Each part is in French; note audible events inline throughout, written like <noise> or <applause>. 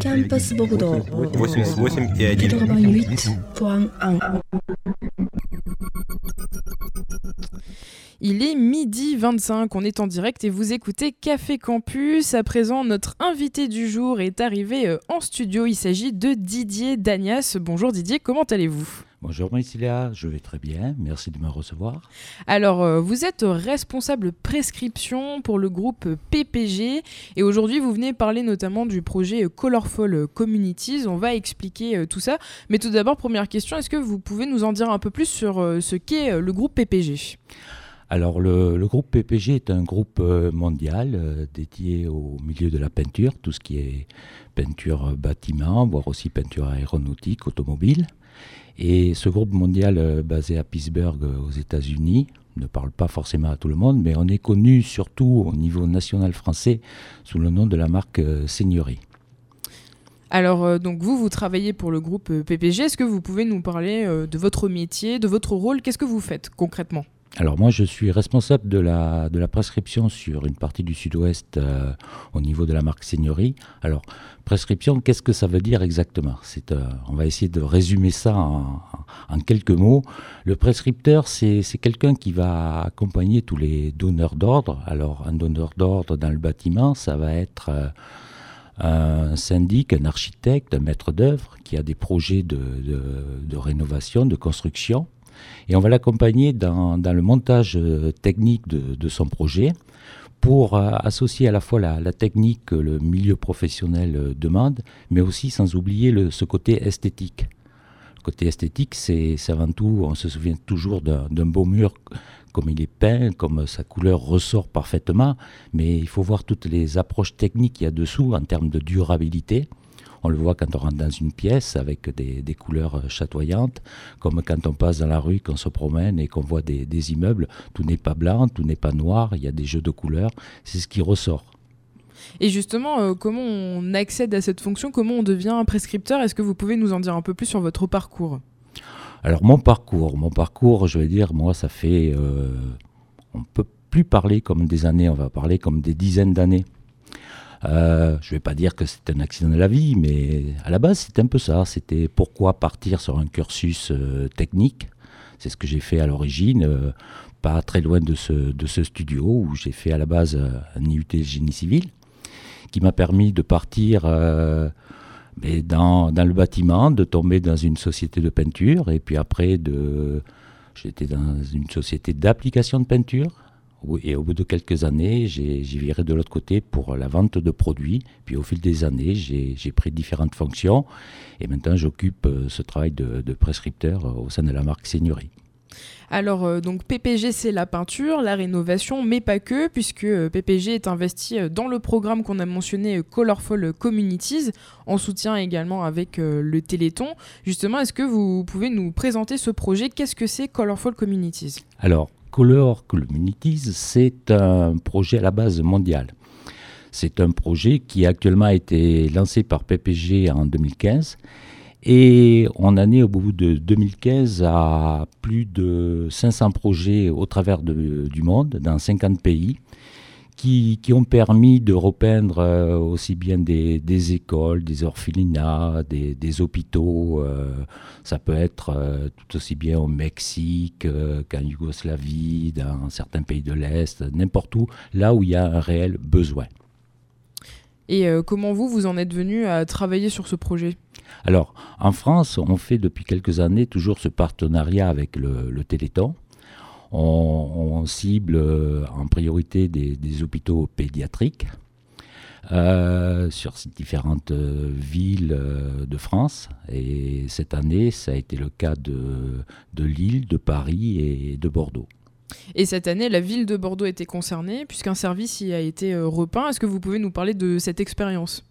Campus Bordeaux 88 и 1. 88.1 Il est midi 25, on est en direct et vous écoutez Café Campus. À présent, notre invité du jour est arrivé euh, en studio. Il s'agit de Didier Dagnas. Bonjour Didier, comment allez-vous? Bonjour Maïsilia, je vais très bien, merci de me recevoir. Alors, euh, vous êtes responsable prescription pour le groupe PPG et aujourd'hui, vous venez parler notamment du projet Colorful Communities. On va expliquer euh, tout ça. Mais tout d'abord, première question, est-ce que vous pouvez nous en dire un peu plus sur euh, ce qu'est le groupe PPG Alors le, le groupe PPG est un groupe mondial euh, dédié au milieu de la peinture, tout ce qui est peinture bâtiment, voire aussi peinture aéronautique, automobile. Et ce groupe mondial euh, basé à Pittsburgh euh, aux États-Unis ne parle pas forcément à tout le monde, mais on est connu surtout au niveau national français sous le nom de la marque euh, Seigneurie. Alors, donc vous, vous travaillez pour le groupe PPG. Est-ce que vous pouvez nous parler de votre métier, de votre rôle? Qu'est-ce que vous faites concrètement? Alors moi, je suis responsable de la, de la prescription sur une partie du sud-ouest euh, au niveau de la marque Seigneurie. Alors, prescription, qu'est-ce que ça veut dire exactement? C'est, euh, On va essayer de résumer ça en, quelques mots. Le prescripteur, c'est c'est quelqu'un qui va accompagner tous les donneurs d'ordre. Alors, un donneur d'ordre dans le bâtiment, ça va être... euh, un syndic, un architecte, un maître d'œuvre qui a des projets de- de rénovation, de construction. Et on va l'accompagner dans, le montage euh, technique de, son projet pour euh, associer à la fois la, technique que le milieu professionnel euh, demande, mais aussi sans oublier ce côté esthétique. Le côté esthétique, c'est avant tout, on se souvient toujours d'un d'un beau mur comme il est peint, comme sa couleur ressort parfaitement, mais il faut voir toutes les approches techniques qu'il y a dessous en termes de durabilité. On le voit quand on rentre dans une pièce avec des, des couleurs euh, chatoyantes, comme quand on passe dans la rue, qu'on se promène et qu'on voit des, des immeubles. Tout n'est pas blanc, tout n'est pas noir, il y a des jeux de couleurs. C'est ce qui ressort. Et justement, euh, comment on accède à cette fonction? Comment on devient un prescripteur? Est-ce que vous pouvez nous en dire un peu plus sur votre parcours? Alors mon parcours, mon parcours, je vais dire, moi, ça fait, euh, on peut plus parler comme des années, on va parler comme des dizaines d'années. Euh, je vais pas dire que c'est un accident de la vie, mais à la base, c'était un peu ça. C'était pourquoi partir sur un cursus euh, technique. C'est ce que j'ai fait à l'origine, euh, pas très loin de ce, studio où j'ai fait à la base un IUT génie civil, qui m'a permis de partir mais dans, le bâtiment, de tomber dans une société de peinture, et puis après, j'étais dans une société d'application de peinture. Et au bout de quelques années, j'ai viré de l'autre côté pour la vente de produits. Puis au fil des années, j'ai pris différentes fonctions. Et maintenant, j'occupe euh, ce travail de, de prescripteur euh, au sein de la marque Seigneurie. Alors, euh, donc PPG, c'est la peinture, la rénovation, mais pas que, puisque euh, PPG est investi euh, dans le programme qu'on a mentionné, Colorful Communities, en soutien également avec le Téléthon. Justement, est-ce que vous pouvez nous présenter ce projet? Qu'est-ce que c'est Colorful Communities? Alors, Color Communities, c'est un projet à la base mondial. C'est un projet qui actuellement a été lancé par PPG en 2015 et on en est au bout de 2015 à plus de 500 projets au travers du monde, dans 50 pays, qui, qui ont permis de repeindre euh, aussi bien des, des écoles, des orphelinats, des, des hôpitaux. euh, ça peut être euh, tout aussi bien au Mexique qu'en Yougoslavie, dans certains pays de l'Est, n'importe où, là où il y a un réel besoin. Et comment vous, vous en êtes venu à travailler sur ce projet? Alors, en France, on fait depuis quelques années toujours ce partenariat avec le, le Téléthon. On, cible euh, en priorité des, hôpitaux pédiatriques euh, sur différentes euh, villes de France. Et cette année, ça a été le cas de, de Lille, de Paris et de Bordeaux. Et cette année, la ville de Bordeaux était concernée, puisqu'un service y a été repeint. Est-ce que vous pouvez nous parler de cette expérience?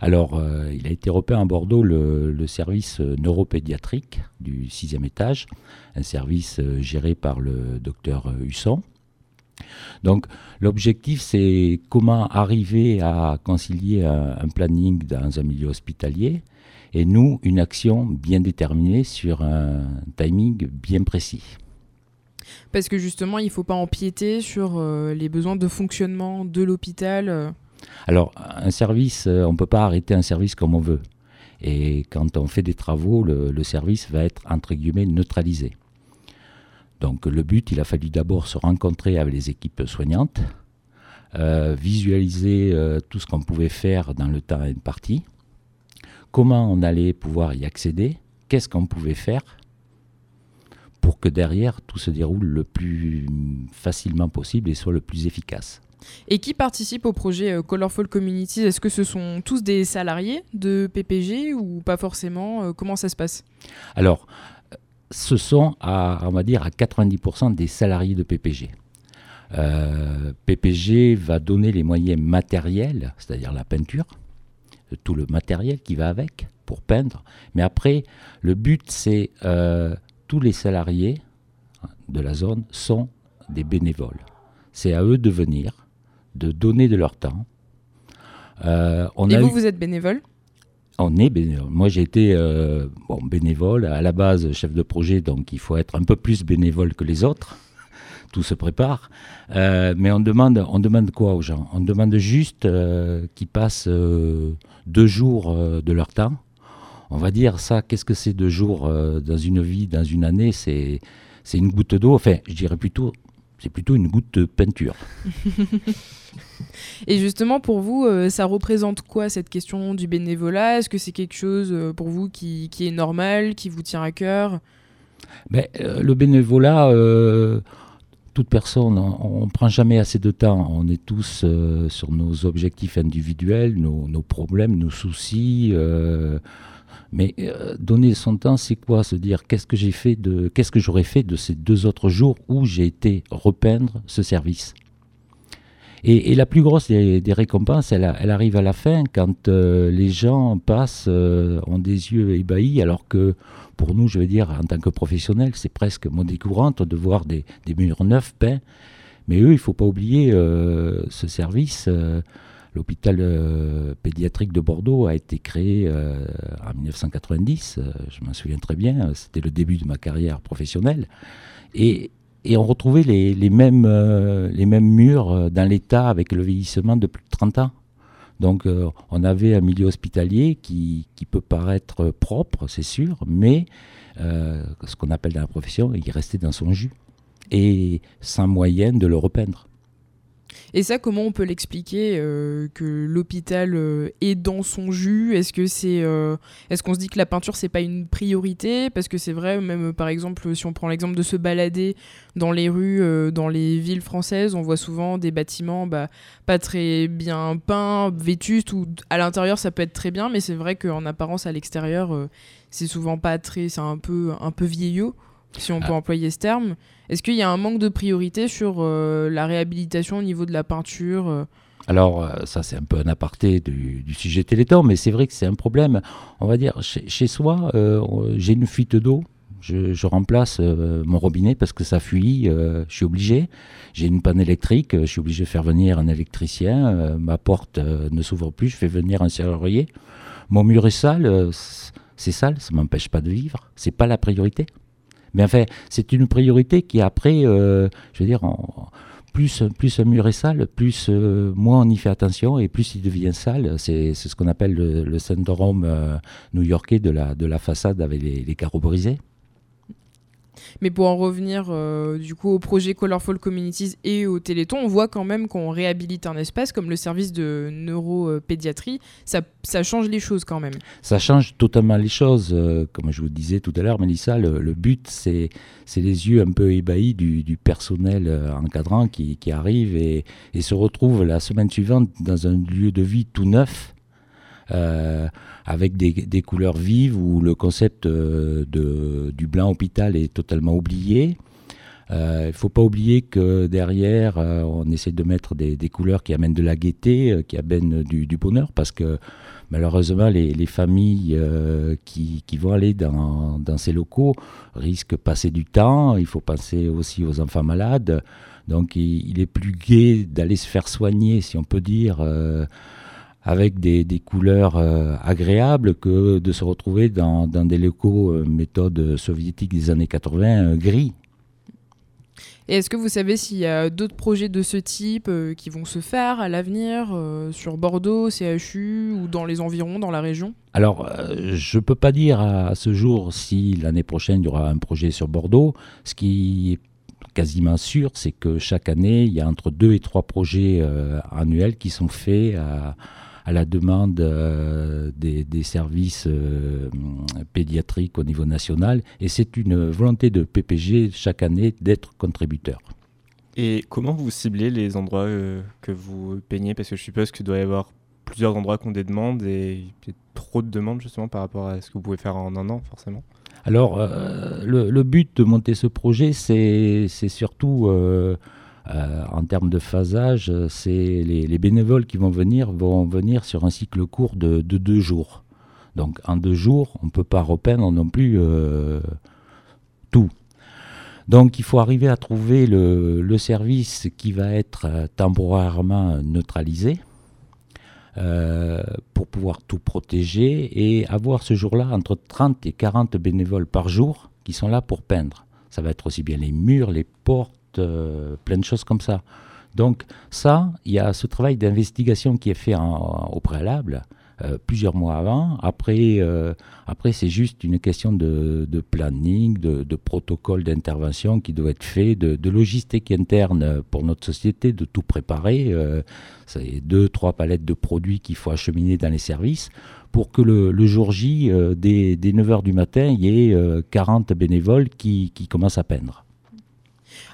Alors, euh, il a été repeint à Bordeaux le, service euh, neuropédiatrique du sixième étage, un service euh, géré par le docteur Husson. Donc, l'objectif, c'est comment arriver à concilier un, planning dans un milieu hospitalier et nous, une action bien déterminée sur un timing bien précis. Parce que justement, il ne faut pas empiéter sur les besoins de fonctionnement de l'hôpital. Euh. Alors, un service, on ne peut pas arrêter un service comme on veut. Et quand on fait des travaux, le, service va être, entre guillemets, neutralisé. Donc le but, il a fallu d'abord se rencontrer avec les équipes soignantes, euh, visualiser euh, tout ce qu'on pouvait faire dans le temps imparti, comment on allait pouvoir y accéder, qu'est-ce qu'on pouvait faire pour que derrière tout se déroule le plus facilement possible et soit le plus efficace? Et qui participe au projet euh, Colorful Communities? Est-ce que ce sont tous des salariés de PPG ou pas forcément? Euh, Comment ça se passe? Alors, ce sont, à, on va dire, à 90% des salariés de PPG. Euh, PPG va donner les moyens matériels, c'est-à-dire la peinture, tout le matériel qui va avec pour peindre. Mais après, le but, c'est tous les salariés de la zone sont des bénévoles. C'est à eux de venir, de donner de leur temps. Euh, on Et vous, vous êtes bénévole? On est bénévole. Moi, j'ai été euh, bon, bénévole, à la base chef de projet, donc il faut être un peu plus bénévole que les autres. <laughs> Tout se prépare. Euh, mais on demande, on demande quoi aux gens? On demande juste qu'ils passent deux jours de leur temps. On va dire ça, qu'est-ce que c'est deux jours dans une vie, dans une année? C'est une goutte d'eau. Enfin, je dirais plutôt, c'est plutôt une goutte de peinture. <laughs> Et justement, pour vous, euh, ça représente quoi cette question du bénévolat? Est-ce que c'est quelque chose euh, pour vous qui, est normal, qui vous tient à cœur? Ben, euh, Le bénévolat, toute personne, on ne prend jamais assez de temps. On est tous sur nos objectifs individuels, nos, nos problèmes, nos soucis. Mais donner son temps, c'est quoi? Se dire qu'est-ce que j'ai fait de, qu'est-ce que j'aurais fait de ces deux autres jours où j'ai été repeindre ce service? Et, la plus grosse des, récompenses, elle, arrive à la fin quand euh, les gens passent, euh, ont des yeux ébahis, alors que pour nous, je veux dire, en tant que professionnels, c'est presque monnaie courante de voir des, murs neufs peints. Mais eux, il ne faut pas oublier euh, ce service. L'hôpital pédiatrique de Bordeaux a été créé en 1990, je m'en souviens très bien, c'était le début de ma carrière professionnelle. Et, on retrouvait les, mêmes, euh, murs euh, dans l'état avec le vieillissement de plus de 30 ans. Donc euh, on avait un milieu hospitalier qui peut paraître propre, c'est sûr, mais ce qu'on appelle dans la profession, il restait dans son jus et sans moyen de le repeindre. Et ça, comment on peut l'expliquer euh, que l'hôpital euh, est dans son jus? Est-ce que c'est, euh, qu'on se dit que la peinture c'est pas une priorité? Parce que c'est vrai, même par exemple, si on prend l'exemple de se balader dans les rues, dans les villes françaises, on voit souvent des bâtiments bah, pas très bien peints, vétustes, ou à l'intérieur ça peut être très bien, mais c'est vrai qu'en apparence à l'extérieur, c'est souvent pas très, c'est un peu, un peu vieillot si on peut ah. employer ce terme. Est-ce qu'il y a un manque de priorité sur euh, la réhabilitation au niveau de la peinture euh? Alors, euh, ça, c'est un peu un aparté du, sujet Téléthon, mais c'est vrai que c'est un problème. On va dire, chez, soi, j'ai une fuite d'eau, je, remplace mon robinet parce que ça fuit, je suis obligé. J'ai une panne électrique, je suis obligé de faire venir un électricien, ma porte ne s'ouvre plus, je fais venir un serrurier. Mon mur est sale, c'est sale, ça m'empêche pas de vivre, c'est pas la priorité. C'est une priorité qui après, euh, je veux dire, plus, plus un mur est sale, plus euh, moins on y fait attention et plus il devient sale. C'est ce qu'on appelle le, syndrome euh, new-yorkais de la façade avec les carreaux brisés. Mais pour en revenir euh, du coup au projet Colorful Communities et au Téléthon, on voit quand même qu'on réhabilite un espace comme le service de neuropédiatrie. Ça, ça change les choses quand même. Ça change totalement les choses. Euh, comme je vous disais tout à l'heure, Melissa, le, but, c'est les yeux un peu ébahis du, personnel euh, encadrant qui, arrive et, se retrouve la semaine suivante dans un lieu de vie tout neuf. Euh, avec des, couleurs vives où le concept euh, du blanc hôpital est totalement oublié. Euh, il ne faut pas oublier que derrière, on essaie de mettre des, couleurs qui amènent de la gaieté, qui amènent du, bonheur, parce que malheureusement, les, les familles qui, vont aller dans, dans, ces locaux risquent de passer du temps. Il faut penser aussi aux enfants malades. Donc, il, il est plus gai d'aller se faire soigner, si on peut dire avec des, couleurs euh, agréables que de se retrouver dans, des locaux euh, méthode soviétique des années 80 euh, gris. Et est-ce que vous savez s'il y a d'autres projets de ce type euh, qui vont se faire à l'avenir euh, sur Bordeaux, CHU ou dans les environs, dans la région? Alors, euh, je ne peux pas dire à, ce jour si l'année prochaine il y aura un projet sur Bordeaux. Ce qui est quasiment sûr, c'est que chaque année, il y a entre deux et trois projets annuels qui sont faits à à la demande euh, des, services euh, pédiatriques au niveau national. Et c'est une volonté de PPG chaque année d'être contributeur. Et comment vous ciblez les endroits euh, que vous peignez? Parce que je suppose qu'il doit y avoir plusieurs endroits qui ont des demandes et trop de demandes justement par rapport à ce que vous pouvez faire en un an forcément. Alors le, le, but de monter ce projet, c'est surtout euh, en termes de phasage, c'est les, bénévoles qui vont venir vont venir sur un cycle court de, deux jours. Donc en deux jours, on ne peut pas repeindre non plus euh, tout. Donc il faut arriver à trouver le, service qui va être euh, temporairement neutralisé pour pouvoir tout protéger et avoir ce jour-là entre 30 et 40 bénévoles par jour qui sont là pour peindre. Ça va être aussi bien les murs, les portes, euh, plein de choses comme ça. Donc ça, il y a ce travail d'investigation qui est fait au préalable. Euh, plusieurs mois avant. Après, euh, après c'est juste une question de, planning, de, protocole d'intervention qui doit être fait, de, logistique interne pour notre société, de tout préparer. c'est deux, trois palettes de produits qu'il faut acheminer dans les services pour que le, jour J, dès, 9h du matin, il y ait 40 bénévoles qui commencent à peindre.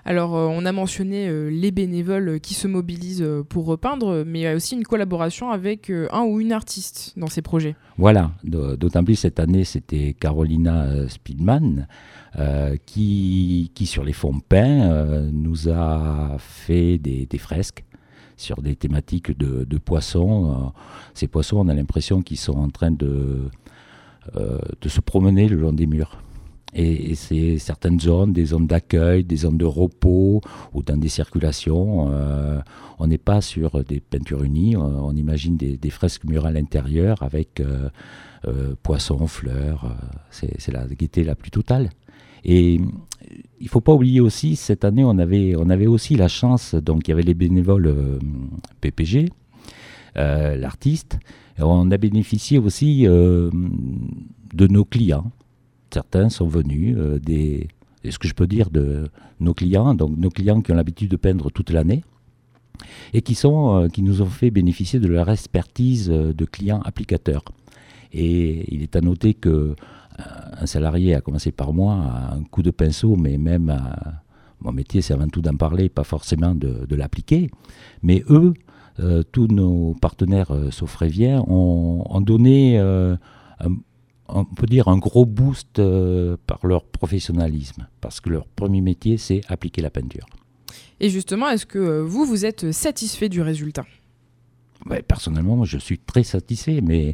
Alors, euh, on a mentionné euh, les bénévoles qui se mobilisent euh, pour repeindre, mais il y a aussi une collaboration avec un ou une artiste dans ces projets. Voilà, d'autant plus cette année, c'était Carolina Spielmann qui, sur les fonds peints, nous a fait des, fresques sur des thématiques de, poissons. ces poissons, on a l'impression qu'ils sont en train de se promener le long des murs. Et, c'est certaines zones, des zones d'accueil, des zones de repos ou dans des circulations. Euh, on n'est pas sur des peintures unies, on, imagine des, fresques murales intérieures avec euh, euh, poissons, fleurs. c'est la gaieté la plus totale. Et il faut pas oublier aussi, cette année, on avait, on avait aussi la chance, donc il y avait les bénévoles PPG, l'artiste, on a bénéficié aussi de nos clients certains sont venus, euh, des, ce que je peux dire de nos clients, donc nos clients qui ont l'habitude de peindre toute l'année, et qui, euh, nous ont fait bénéficier de leur expertise euh, de clients applicateurs. Et il est à noter que un salarié a commencé par moi à un coup de pinceau, mais même mon métier, c'est avant tout d'en parler, pas forcément de, l'appliquer. Mais eux, tous nos partenaires saufréviens ont, ont donné un, on peut dire, un gros boost euh, par leur professionnalisme, parce que leur premier métier, c'est appliquer la peinture. Et justement, est-ce que euh, vous, vous êtes satisfait du résultat? Personnellement, moi, je suis très satisfait, mais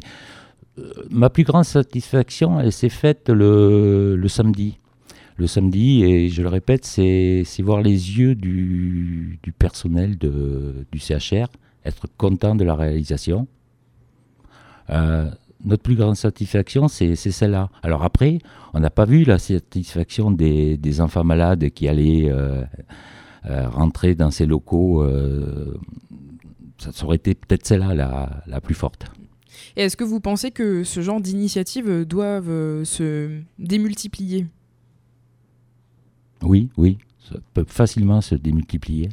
euh, ma plus grande satisfaction, elle s'est faite le, samedi. Le samedi, et je le répète, c'est voir les yeux du, personnel de, du CHR être content de la réalisation notre plus grande satisfaction, c'est celle-là. Alors après, on n'a pas vu la satisfaction des, enfants malades qui allaient euh, euh, rentrer dans ces locaux. Euh, ça aurait été peut-être celle-là la, la, plus forte. Et est-ce que vous pensez que ce genre d'initiatives doivent se démultiplier? Oui, oui, ça peut facilement se démultiplier.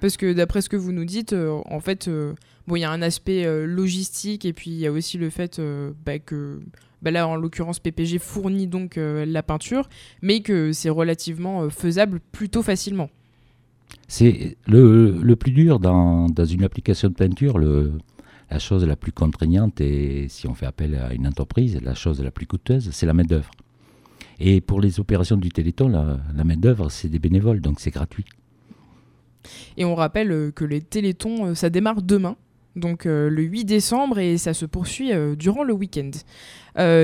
Parce que d'après ce que vous nous dites, euh, en fait, euh, bon, il y a un aspect euh, logistique et puis il y a aussi le fait bah, que bah, là, en l'occurrence, PPG fournit donc la peinture, mais que c'est relativement faisable plutôt facilement. C'est le, plus dur dans, dans, une application de peinture, la chose la plus contraignante, et si on fait appel à une entreprise, la chose la plus coûteuse, c'est la main-d'œuvre. Et pour les opérations du Téléthon, la, la main-d'œuvre, c'est des bénévoles, donc c'est gratuit. Et on rappelle euh, que les Télétons, euh, ça démarre demain, donc euh, le 8 décembre, et ça se poursuit durant le week-end.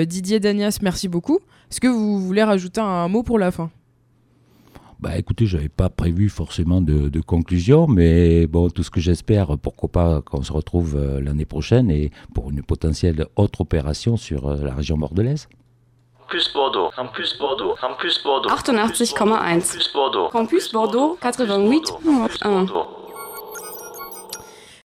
Didier Danias, merci beaucoup. Est-ce que vous voulez rajouter un mot pour la fin? Bah écoutez, je n'avais pas prévu forcément de, conclusion, mais bon, tout ce que j'espère, pourquoi pas qu'on se retrouve l'année prochaine et pour une potentielle autre opération sur la région bordelaise. Campus Bordeaux, Campus Bordeaux, Campus Bordeaux, 88,1. Campus Bordeaux, Campus Bordeaux 88.1.